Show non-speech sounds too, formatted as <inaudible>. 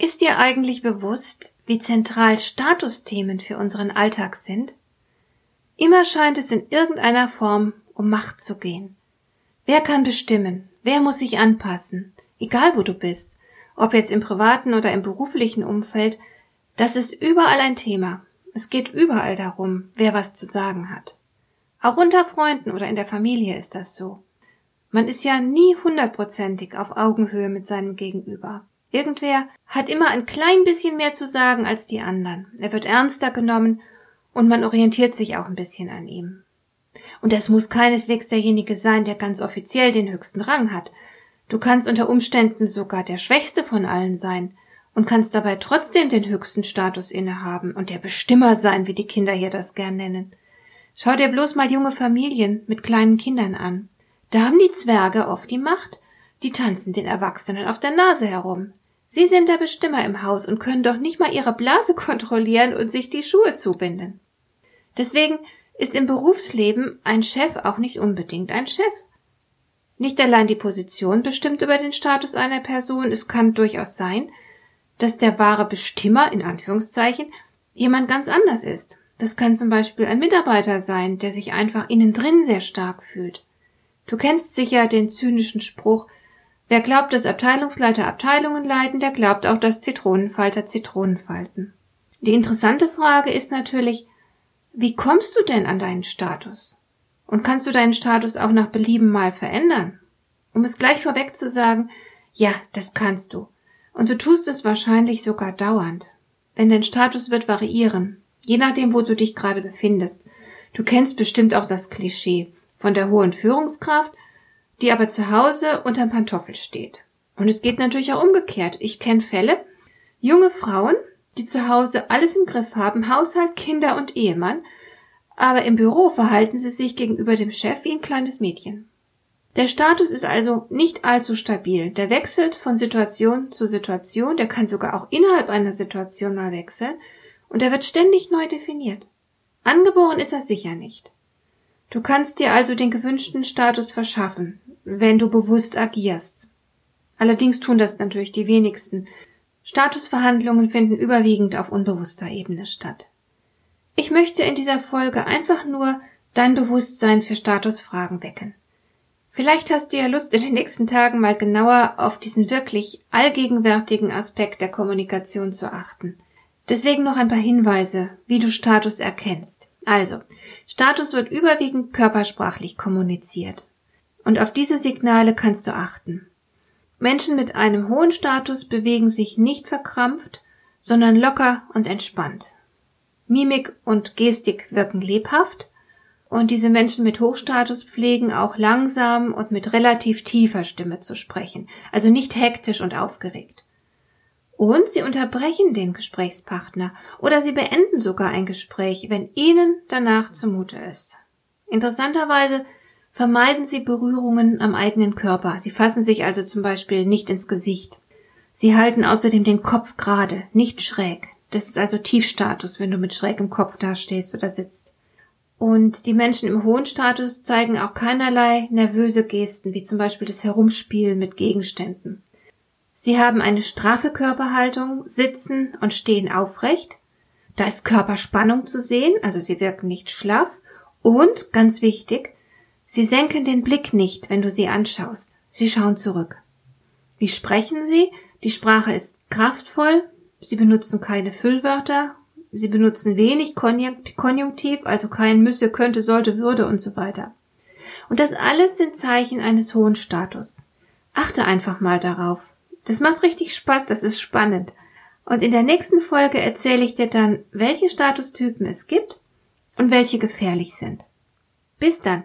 Ist dir eigentlich bewusst, wie zentral Statusthemen für unseren Alltag sind? Immer scheint es in irgendeiner Form um Macht zu gehen. Wer kann bestimmen? Wer muss sich anpassen? Egal wo du bist, ob jetzt im privaten oder im beruflichen Umfeld, das ist überall ein Thema. Es geht überall darum, wer was zu sagen hat. Auch unter Freunden oder in der Familie ist das so. Man ist ja nie hundertprozentig auf Augenhöhe mit seinem Gegenüber. Irgendwer hat immer ein klein bisschen mehr zu sagen als die anderen. Er wird ernster genommen und man orientiert sich auch ein bisschen an ihm. Und es muss keineswegs derjenige sein, der ganz offiziell den höchsten Rang hat. Du kannst unter Umständen sogar der schwächste von allen sein und kannst dabei trotzdem den höchsten Status innehaben und der Bestimmer sein, wie die Kinder hier das gern nennen. Schau dir bloß mal junge Familien mit kleinen Kindern an. Da haben die Zwerge oft die Macht, die tanzen den Erwachsenen auf der Nase herum. Sie sind der Bestimmer im Haus und können doch nicht mal ihre Blase <laughs> kontrollieren und sich die Schuhe zubinden. Deswegen ist im Berufsleben ein Chef auch nicht unbedingt ein Chef. Nicht allein die Position bestimmt über den Status einer Person, es kann durchaus sein, dass der wahre Bestimmer, in Anführungszeichen, jemand ganz anders ist. Das kann zum Beispiel ein Mitarbeiter sein, der sich einfach innen drin sehr stark fühlt. Du kennst sicher den zynischen Spruch, Wer glaubt, dass Abteilungsleiter Abteilungen leiten, der glaubt auch, dass Zitronenfalter Zitronen falten. Die interessante Frage ist natürlich, wie kommst du denn an deinen Status? Und kannst du deinen Status auch nach Belieben mal verändern? Um es gleich vorweg zu sagen, ja, das kannst du. Und du tust es wahrscheinlich sogar dauernd. Denn dein Status wird variieren, je nachdem, wo du dich gerade befindest. Du kennst bestimmt auch das Klischee von der hohen Führungskraft die aber zu Hause unterm Pantoffel steht. Und es geht natürlich auch umgekehrt. Ich kenne Fälle, junge Frauen, die zu Hause alles im Griff haben, Haushalt, Kinder und Ehemann, aber im Büro verhalten sie sich gegenüber dem Chef wie ein kleines Mädchen. Der Status ist also nicht allzu stabil. Der wechselt von Situation zu Situation, der kann sogar auch innerhalb einer Situation mal wechseln, und er wird ständig neu definiert. Angeboren ist er sicher nicht. Du kannst dir also den gewünschten Status verschaffen, wenn du bewusst agierst. Allerdings tun das natürlich die wenigsten. Statusverhandlungen finden überwiegend auf unbewusster Ebene statt. Ich möchte in dieser Folge einfach nur dein Bewusstsein für Statusfragen wecken. Vielleicht hast du ja Lust, in den nächsten Tagen mal genauer auf diesen wirklich allgegenwärtigen Aspekt der Kommunikation zu achten. Deswegen noch ein paar Hinweise, wie du Status erkennst. Also, Status wird überwiegend körpersprachlich kommuniziert. Und auf diese Signale kannst du achten. Menschen mit einem hohen Status bewegen sich nicht verkrampft, sondern locker und entspannt. Mimik und Gestik wirken lebhaft und diese Menschen mit Hochstatus pflegen auch langsam und mit relativ tiefer Stimme zu sprechen, also nicht hektisch und aufgeregt. Und sie unterbrechen den Gesprächspartner oder sie beenden sogar ein Gespräch, wenn ihnen danach zumute ist. Interessanterweise vermeiden Sie Berührungen am eigenen Körper. Sie fassen sich also zum Beispiel nicht ins Gesicht. Sie halten außerdem den Kopf gerade, nicht schräg. Das ist also Tiefstatus, wenn du mit schrägem Kopf dastehst oder sitzt. Und die Menschen im hohen Status zeigen auch keinerlei nervöse Gesten, wie zum Beispiel das Herumspielen mit Gegenständen. Sie haben eine straffe Körperhaltung, sitzen und stehen aufrecht. Da ist Körperspannung zu sehen, also sie wirken nicht schlaff. Und, ganz wichtig, Sie senken den Blick nicht, wenn du sie anschaust. Sie schauen zurück. Wie sprechen sie? Die Sprache ist kraftvoll. Sie benutzen keine Füllwörter. Sie benutzen wenig Konjunktiv, also kein müsse, könnte, sollte, würde und so weiter. Und das alles sind Zeichen eines hohen Status. Achte einfach mal darauf. Das macht richtig Spaß, das ist spannend. Und in der nächsten Folge erzähle ich dir dann, welche Statustypen es gibt und welche gefährlich sind. Bis dann.